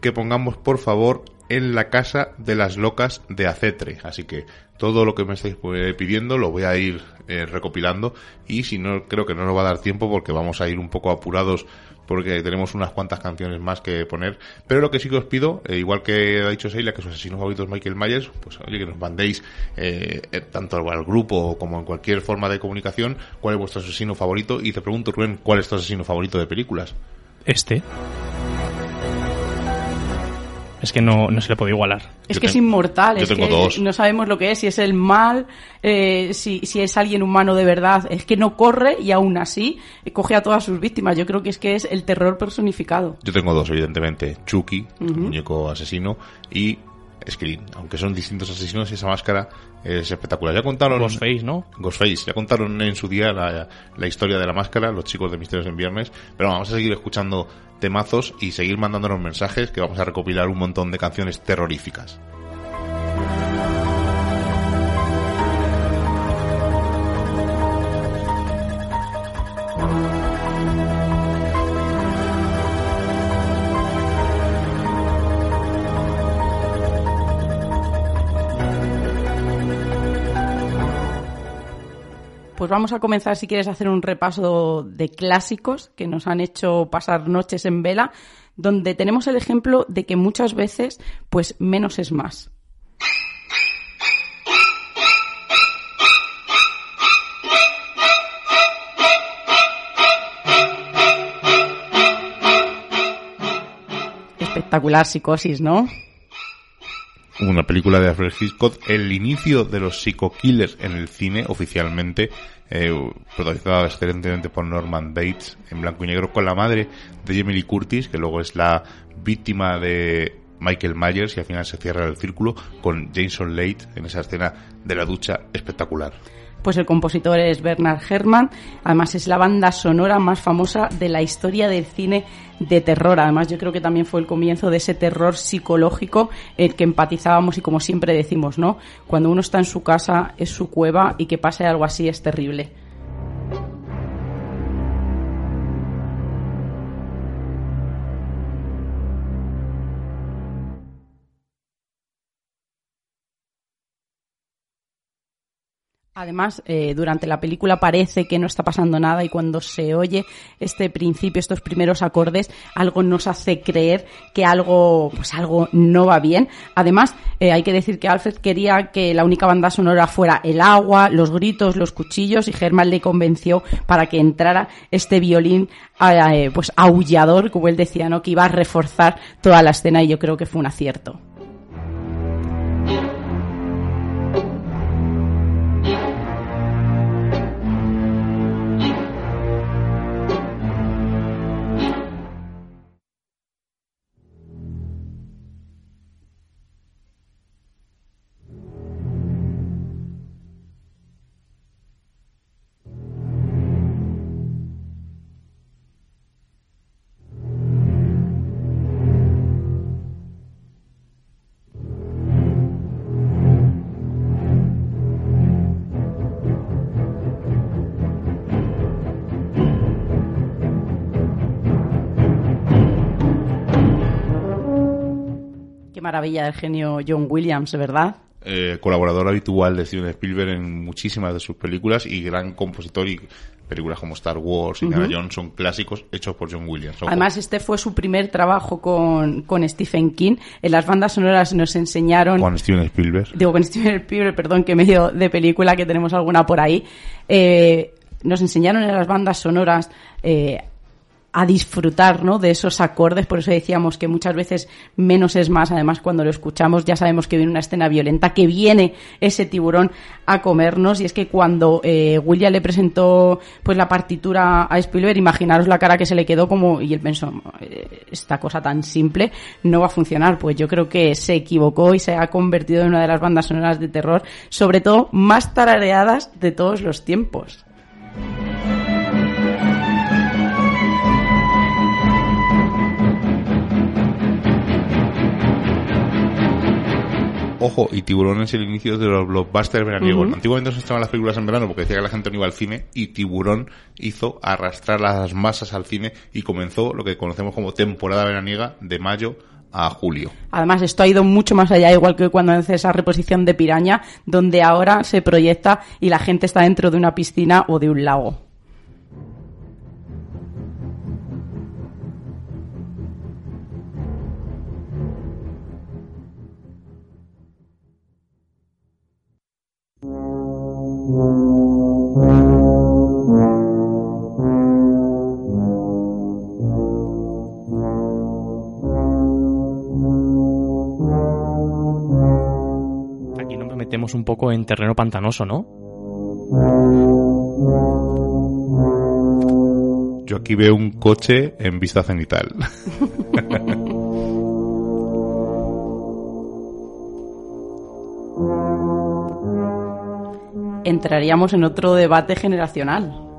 que pongamos, por favor, en la casa de las locas de Acetre. Así que todo lo que me estáis eh, pidiendo lo voy a ir eh, recopilando y si no, creo que no nos va a dar tiempo porque vamos a ir un poco apurados porque tenemos unas cuantas canciones más que poner. Pero lo que sí que os pido, eh, igual que ha dicho Seila, que su asesino favorito es Michael Myers, pues oye, que nos mandéis eh, tanto al grupo como en cualquier forma de comunicación cuál es vuestro asesino favorito. Y te pregunto, Rubén, ¿cuál es tu asesino favorito de películas? Este. Es que no, no se le puede igualar. Es Yo que es inmortal, yo es tengo que dos. no sabemos lo que es, si es el mal, eh, si, si es alguien humano de verdad, es que no corre y aún así eh, coge a todas sus víctimas. Yo creo que es que es el terror personificado. Yo tengo dos, evidentemente. Chucky, el muñeco asesino, y Scream. Aunque son distintos asesinos, esa máscara es espectacular. Ya contaron... Ghostface, ¿no? Ghostface. Ya contaron en su día la, la historia de la máscara, los chicos de Misterios en Viernes. Pero vamos a seguir escuchando temazos y seguir mandándonos mensajes que vamos a recopilar un montón de canciones terroríficas. Vamos a comenzar, si quieres, a hacer un repaso de clásicos que nos han hecho pasar noches en vela, donde tenemos el ejemplo de que muchas veces, pues menos es más. Espectacular psicosis, ¿no? Una película de Alfred Hitchcock, el inicio de los psico-killers en el cine oficialmente, eh, protagonizada excelentemente por Norman Bates en blanco y negro con la madre de Jamie Curtis, que luego es la víctima de Michael Myers y al final se cierra el círculo con Jason Leigh en esa escena de la ducha espectacular. Pues el compositor es Bernard Herrmann, además es la banda sonora más famosa de la historia del cine de terror. Además yo creo que también fue el comienzo de ese terror psicológico el que empatizábamos y como siempre decimos, ¿no? Cuando uno está en su casa es su cueva y que pase algo así es terrible. Además, eh, durante la película parece que no está pasando nada y cuando se oye este principio, estos primeros acordes, algo nos hace creer que algo, pues algo no va bien. Además, eh, hay que decir que Alfred quería que la única banda sonora fuera el agua, los gritos, los cuchillos y Herman le convenció para que entrara este violín, eh, pues aullador, como él decía, ¿no? Que iba a reforzar toda la escena y yo creo que fue un acierto. Maravilla del genio John Williams, ¿verdad? Eh, colaborador habitual de Steven Spielberg en muchísimas de sus películas y gran compositor y películas como Star Wars, Indiana Jones son clásicos hechos por John Williams. Ojo. Además, este fue su primer trabajo con, con Stephen King. En las bandas sonoras nos enseñaron... Juan Steven Spielberg. Digo, con Steven Spielberg, perdón, que medio de película, que tenemos alguna por ahí. Eh, nos enseñaron en las bandas sonoras eh, a disfrutar ¿no? de esos acordes, por eso decíamos que muchas veces menos es más, además cuando lo escuchamos ya sabemos que viene una escena violenta, que viene ese tiburón a comernos y es que cuando eh, William le presentó pues la partitura a Spielberg, imaginaros la cara que se le quedó como, y él pensó, "Eh, esta cosa tan simple no va a funcionar, pues yo creo que se equivocó y se ha convertido en una de las bandas sonoras de terror, sobre todo más tarareadas de todos los tiempos. Ojo, y Tiburón es el inicio de los blockbusters veraniegos. Antiguamente no se estaban las películas en verano porque decía que la gente no iba al cine y Tiburón hizo arrastrar las masas al cine y comenzó lo que conocemos como temporada veraniega de mayo a julio. Además, esto ha ido mucho más allá, igual que cuando hace esa reposición de Piraña, donde ahora se proyecta y la gente está dentro de una piscina o de un lago. Un poco en terreno pantanoso, ¿no? Yo aquí veo un coche en vista cenital. Entraríamos en otro debate generacional.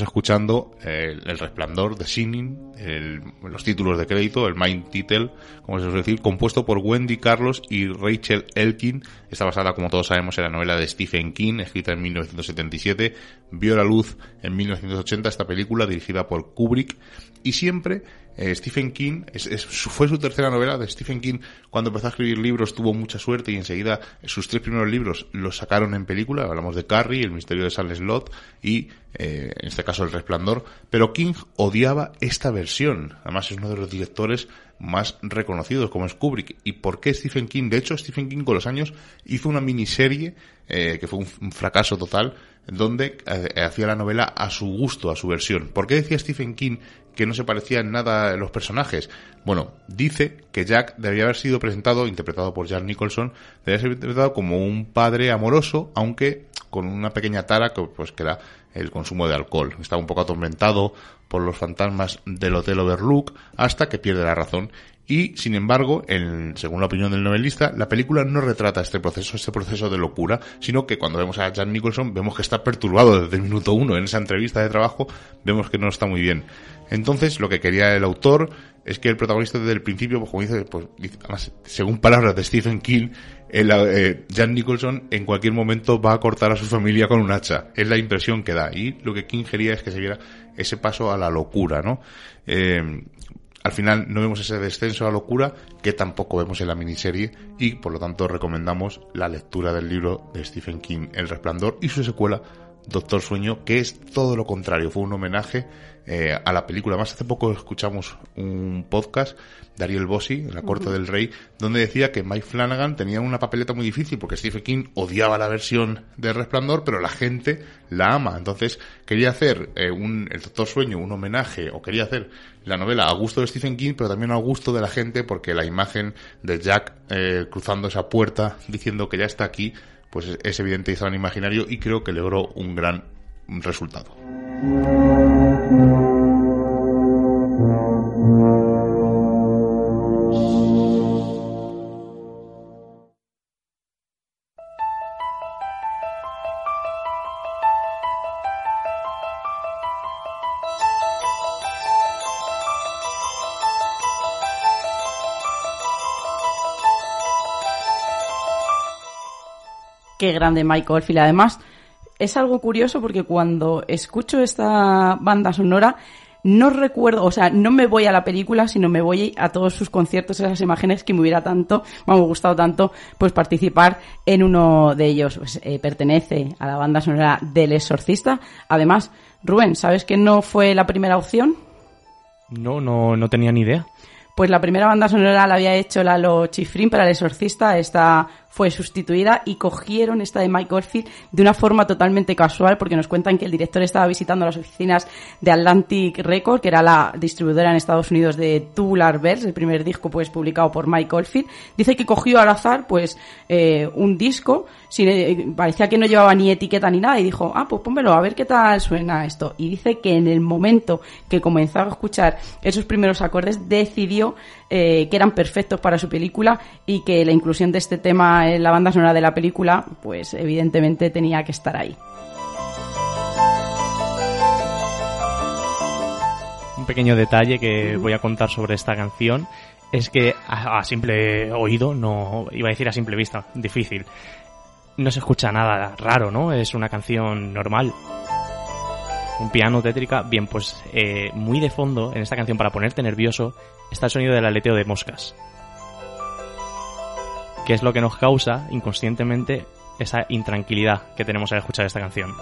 Bueno, estamos escuchando el, el Resplandor de Shining, el- los títulos de crédito, el main title, como se suele decir, compuesto por Wendy Carlos y Rachel Elkin. Está basada, como todos sabemos, en la novela de Stephen King, escrita en 1977. Vio la luz en 1980 esta película, dirigida por Kubrick. Y siempre eh, Stephen King, fue su tercera novela de Stephen King. Cuando empezó a escribir libros tuvo mucha suerte y enseguida sus tres primeros libros los sacaron en película. Hablamos de Carrie, El misterio de Salles Lot y, eh, en este caso, Resplandor. Pero King odiaba esta versión. Además es uno de los directores más reconocidos como es Kubrick. ¿Y por qué Stephen King? De hecho, Stephen King con los años hizo una miniserie eh, que fue un, fracaso total donde eh, hacía la novela a su gusto, a su versión. ¿Por qué decía Stephen King que no se parecía en nada los personajes? Bueno, dice que Jack debía haber sido presentado, interpretado por Jack Nicholson, debía ser interpretado como un padre amoroso, aunque con una pequeña tara que, pues, que era el consumo de alcohol. Estaba un poco atormentado por los fantasmas del Hotel Overlook hasta que pierde la razón y, sin embargo, en- según la opinión del novelista, la película no retrata este proceso, este proceso de locura, sino que cuando vemos a Jack Nicholson vemos que está perturbado desde el minuto uno. En esa entrevista de trabajo vemos que no está muy bien. Entonces, lo que quería el autor es que el protagonista desde el principio, pues como dice, pues, según palabras de Stephen King, el, eh, Jack Nicholson en cualquier momento va a cortar a su familia con un hacha. Es la impresión que da. Y lo que King quería es que se viera ese paso a la locura, ¿no? Eh, al final no vemos ese descenso a la locura que tampoco vemos en la miniserie y por lo tanto recomendamos la lectura del libro de Stephen King El Resplandor y su secuela Doctor Sueño que es todo lo contrario, fue un homenaje eh, a la película. Más hace poco escuchamos un podcast de Ariel Bossi, en la corte del rey, donde decía que Mike Flanagan tenía una papeleta muy difícil porque Stephen King odiaba la versión de Resplandor, pero la gente la ama. Entonces quería hacer eh, un, el Doctor Sueño, un homenaje, o quería hacer la novela a gusto de Stephen King, pero también a gusto de la gente porque la imagen de Jack eh, cruzando esa puerta diciendo que ya está aquí, pues es, es evidente y en imaginario y creo que logró un gran resultado. Qué grande Michael Oldfield. Además, es algo curioso porque cuando escucho esta banda sonora no recuerdo, o sea, no me voy a la película, sino me voy a todos sus conciertos, esas imágenes que me hubiera tanto, me ha gustado tanto, pues participar en uno de ellos. Pues, eh, pertenece a la banda sonora del Exorcista. Además, Rubén, ¿sabes que no fue la primera opción? No, no, no tenía ni idea. Pues la primera banda sonora la había hecho Lalo Chifrin para el exorcista, esta fue sustituida y cogieron esta de Mike Oldfield de una forma totalmente casual porque nos cuentan que el director estaba visitando las oficinas de Atlantic Records, que era la distribuidora en Estados Unidos de Tubular Bells, el primer disco pues publicado por Mike Oldfield. Dice que cogió al azar pues eh, un disco, eh, parecía que no llevaba ni etiqueta ni nada y dijo, ah, pues pónmelo a ver qué tal suena esto. Y dice que en el momento que comenzó a escuchar esos primeros acordes decidió eh, que eran perfectos para su película y que la inclusión de este tema en la banda sonora de la película, pues evidentemente tenía que estar ahí. Un pequeño detalle que voy a contar sobre esta canción es que a, a simple oído, no iba a decir a simple vista, difícil. No se escucha nada raro, ¿no? Es una canción normal. Un piano tétrica, bien, pues eh, muy de fondo en esta canción para ponerte nervioso está el sonido del aleteo de moscas. Que es lo que nos causa inconscientemente esa intranquilidad que tenemos al escuchar esta canción.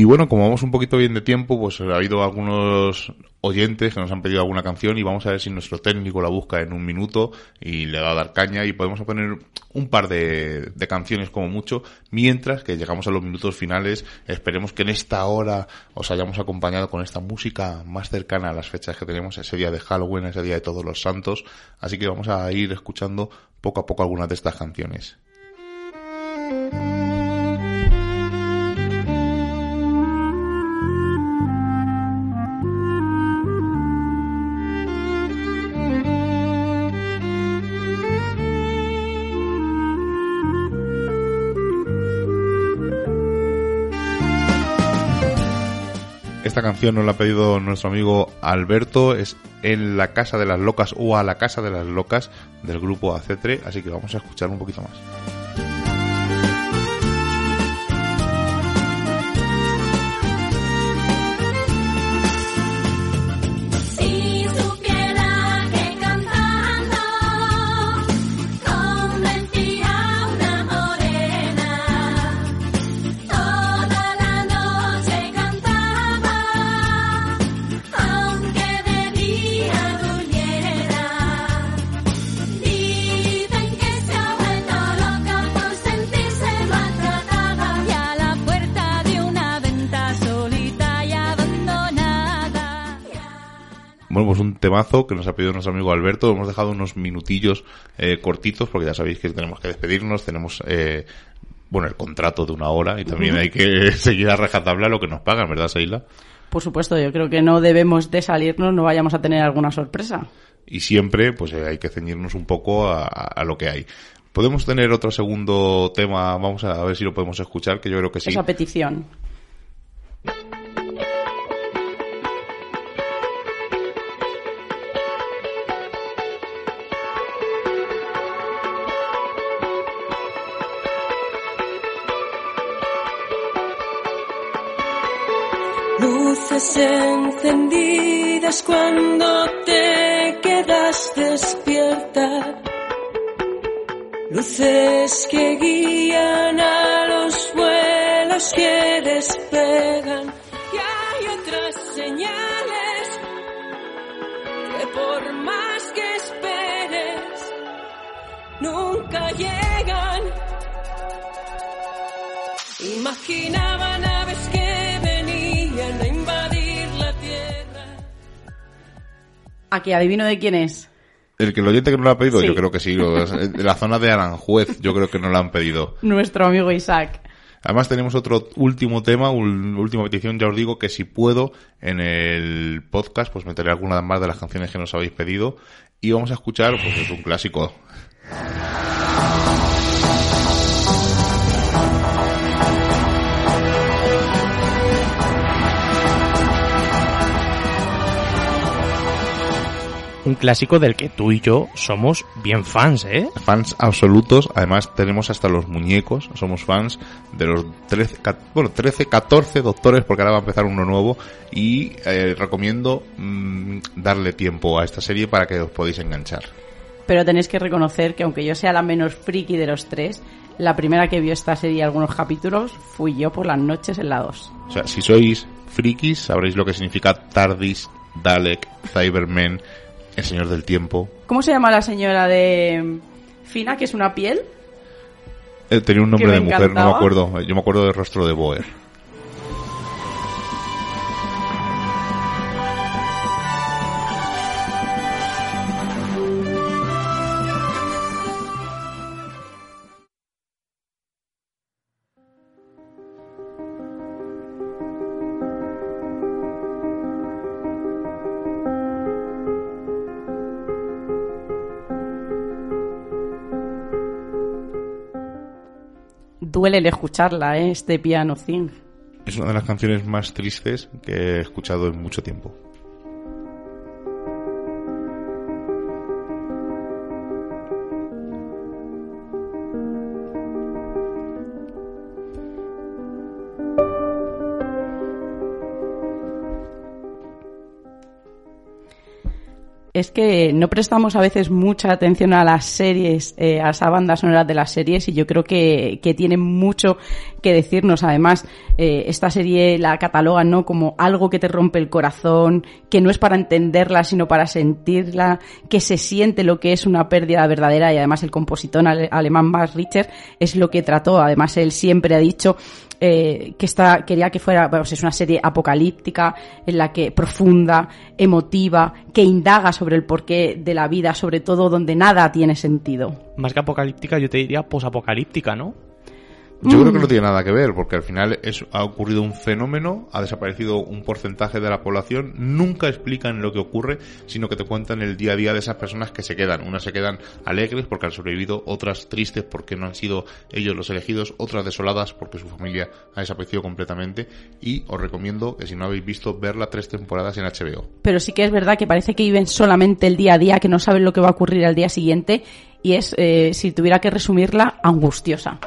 Y bueno, como vamos un poquito bien de tiempo, pues ha habido algunos oyentes que nos han pedido alguna canción y vamos a ver si nuestro técnico la busca en un minuto y le va a dar caña y podemos poner un par de, de canciones como mucho, mientras que llegamos a los minutos finales. Esperemos que en esta hora os hayamos acompañado con esta música más cercana a las fechas que tenemos, ese día de Halloween, ese día de todos los santos. Así que vamos a ir escuchando poco a poco algunas de estas canciones. Esta canción nos la ha pedido nuestro amigo Alberto, es En la Casa de las Locas o A la Casa de las Locas del grupo Acetre, así que vamos a escuchar un poquito más. Temazo que nos ha pedido nuestro amigo Alberto. Hemos dejado unos minutillos eh, cortitos porque ya sabéis que tenemos que despedirnos. Tenemos, eh, bueno, el contrato de una hora y también hay que seguir a rajatabla lo que nos pagan, ¿verdad, Seila? Por supuesto, yo creo que no debemos de salirnos, no vayamos a tener alguna sorpresa. Y siempre, pues eh, hay que ceñirnos un poco a, a- a lo que hay. Podemos tener otro segundo tema, vamos a ver si lo podemos escuchar, que yo creo que sí. Esa petición. Luces encendidas cuando te quedas despierta. Luces que guían a los vuelos que despegan. Y hay otras señales que por más que esperes, nunca llegan. Imaginaba Aquí, adivino de quién es. El que el oyente que no lo ha pedido, Sí. yo creo que sí. de la zona de Aranjuez, yo creo que no lo han pedido. Nuestro amigo Isaac. Además tenemos otro último tema, una última petición, ya os digo que si puedo en el podcast pues meteré algunas más de las canciones que nos habéis pedido y vamos a escuchar pues es un clásico. Un clásico del que tú y yo somos bien fans, ¿eh? Fans absolutos, además tenemos hasta los muñecos, somos fans de los 13, ca- bueno, 13 14 doctores, porque ahora va a empezar uno nuevo, y eh, recomiendo mm, darle tiempo a esta serie para que os podáis enganchar. Pero tenéis que reconocer que aunque yo sea la menos friki de los tres, la primera que vio esta serie y algunos capítulos fui yo por las noches en la 2. O sea, si sois frikis, sabréis lo que significa TARDIS, Dalek, Cybermen, El Señor del Tiempo. ¿Cómo se llama la señora de Fina, que es una piel? Eh, tenía un nombre de mujer, no me encantaba. acuerdo. Yo me acuerdo del rostro de Boer. Duele el escucharla, ¿eh? este. Es una de las canciones más tristes que he escuchado en mucho tiempo. Es que no prestamos a veces mucha atención a las series, eh, a esa banda sonora de las series y yo creo que, que tiene mucho que decirnos. Además, eh, esta serie la catalogan ¿no? como algo que te rompe el corazón, que no es para entenderla sino para sentirla, que se siente lo que es una pérdida verdadera y además el compositor ale- alemán Max Richter es lo que trató. Además, él siempre ha dicho eh, que esta quería que fuera pues es una serie apocalíptica en la que profunda, emotiva, que indaga sobre el porqué de la vida, sobre todo donde nada tiene sentido. Más que apocalíptica, yo te diría posapocalíptica, ¿no? Yo creo que Mm. no tiene nada que ver, porque al final es, ha ocurrido un fenómeno, ha desaparecido un porcentaje de la población, nunca explican lo que ocurre, sino que te cuentan el día a día de esas personas que se quedan. Unas se quedan alegres porque han sobrevivido, otras tristes porque no han sido ellos los elegidos, otras desoladas porque su familia ha desaparecido completamente. Y os recomiendo que si no habéis visto, verla tres temporadas en HBO. Pero sí que es verdad que parece que viven solamente el día a día, que no saben lo que va a ocurrir al día siguiente y es, eh, si tuviera que resumirla, angustiosa.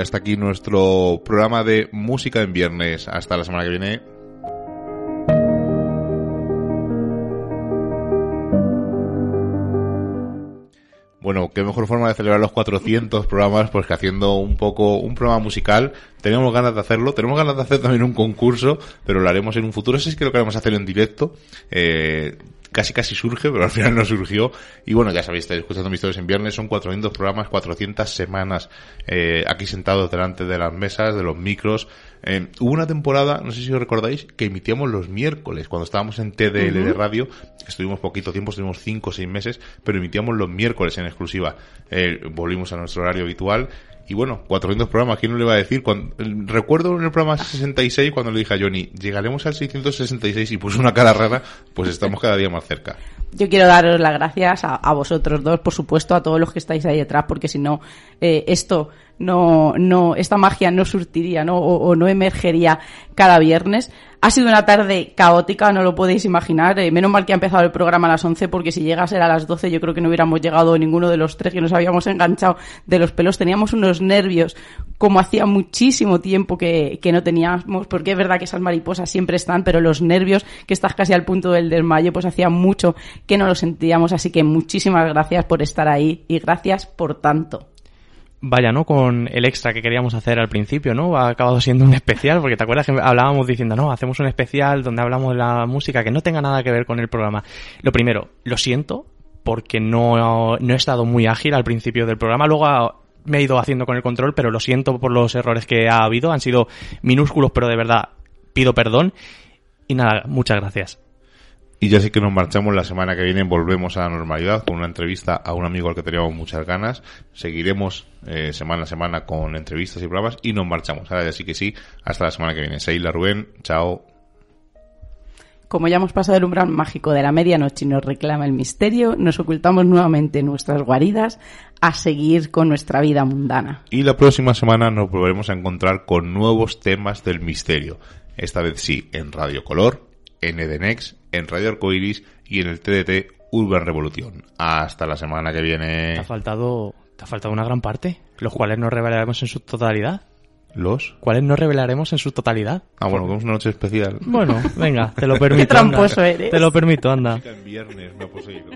Hasta aquí nuestro programa de música en viernes. Hasta la semana que viene. Bueno, qué mejor forma de celebrar los 400 programas, pues que haciendo un poco un programa musical. Tenemos ganas de hacerlo, tenemos ganas de hacer también un concurso, pero lo haremos en un futuro. Ese es que lo queremos hacer en directo. Eh, casi casi surge, pero al final no surgió. Y bueno, ya sabéis, estáis escuchando mis historias en viernes, son 400 programas, 400 semanas eh, aquí sentados delante de las mesas, de los micros. Eh, hubo una temporada, no sé si os recordáis, que emitíamos los miércoles, cuando estábamos en TDL de radio, estuvimos poquito tiempo, estuvimos 5 o 6 meses, pero emitíamos los miércoles en exclusiva. Eh, volvimos a nuestro horario habitual. Y bueno, 400 programas, ¿quién no le iba a decir? Cuando, recuerdo en el programa 66 cuando le dije a Johnny, llegaremos al 666 y puso una cara rara, pues estamos cada día más cerca. Yo quiero daros las gracias a, a vosotros dos, por supuesto, a todos los que estáis ahí detrás, porque si no, eh, esto no, no, esta magia no surtiría, ¿no? O, o no emergería cada viernes. Ha sido una tarde caótica, no lo podéis imaginar. Eh, menos mal que ha empezado el programa a las 11, porque si llega a a las 12, yo creo que no hubiéramos llegado ninguno de los tres que nos habíamos enganchado de los pelos. Teníamos unos nervios, como hacía muchísimo tiempo que, que no teníamos, porque es verdad que esas mariposas siempre están, pero los nervios, que estás casi al punto del desmayo, pues hacía mucho que no lo sentíamos. Así que muchísimas gracias por estar ahí y gracias por tanto. Vaya, ¿no? Con el extra que queríamos hacer al principio, ¿no? Ha acabado siendo un especial, porque te acuerdas que hablábamos diciendo, no, hacemos un especial donde hablamos de la música que no tenga nada que ver con el programa. Lo primero, lo siento, porque no, no he estado muy ágil al principio del programa. Luego me he ido haciendo con el control, pero lo siento por los errores que ha habido. Han sido minúsculos, pero de verdad pido perdón. Y nada, muchas gracias. Y ya sí que nos marchamos la semana que viene, volvemos a la normalidad con una entrevista a un amigo al que teníamos muchas ganas. Seguiremos eh, semana a semana con entrevistas y programas y nos marchamos. Ahora ya sí que sí, hasta la semana que viene. Seila Rubén, chao. Como ya hemos pasado el umbral mágico de la medianoche y nos reclama el misterio, nos ocultamos nuevamente en nuestras guaridas a seguir con nuestra vida mundana. Y la próxima semana nos volveremos a encontrar con nuevos temas del misterio. Esta vez sí, en Radio Color, en Edenex, en Radio Arcoiris y en el TDT Urban Revolución. Hasta la semana que viene. Te ha faltado, te ha faltado una gran parte, los cuales no revelaremos en su totalidad. ¿Los? ¿Cuáles no revelaremos en su totalidad? Ah, bueno, tenemos una noche especial. Bueno, venga, te lo permito. Qué tramposo anda. eres. Te lo permito, anda. En viernes me ha poseído.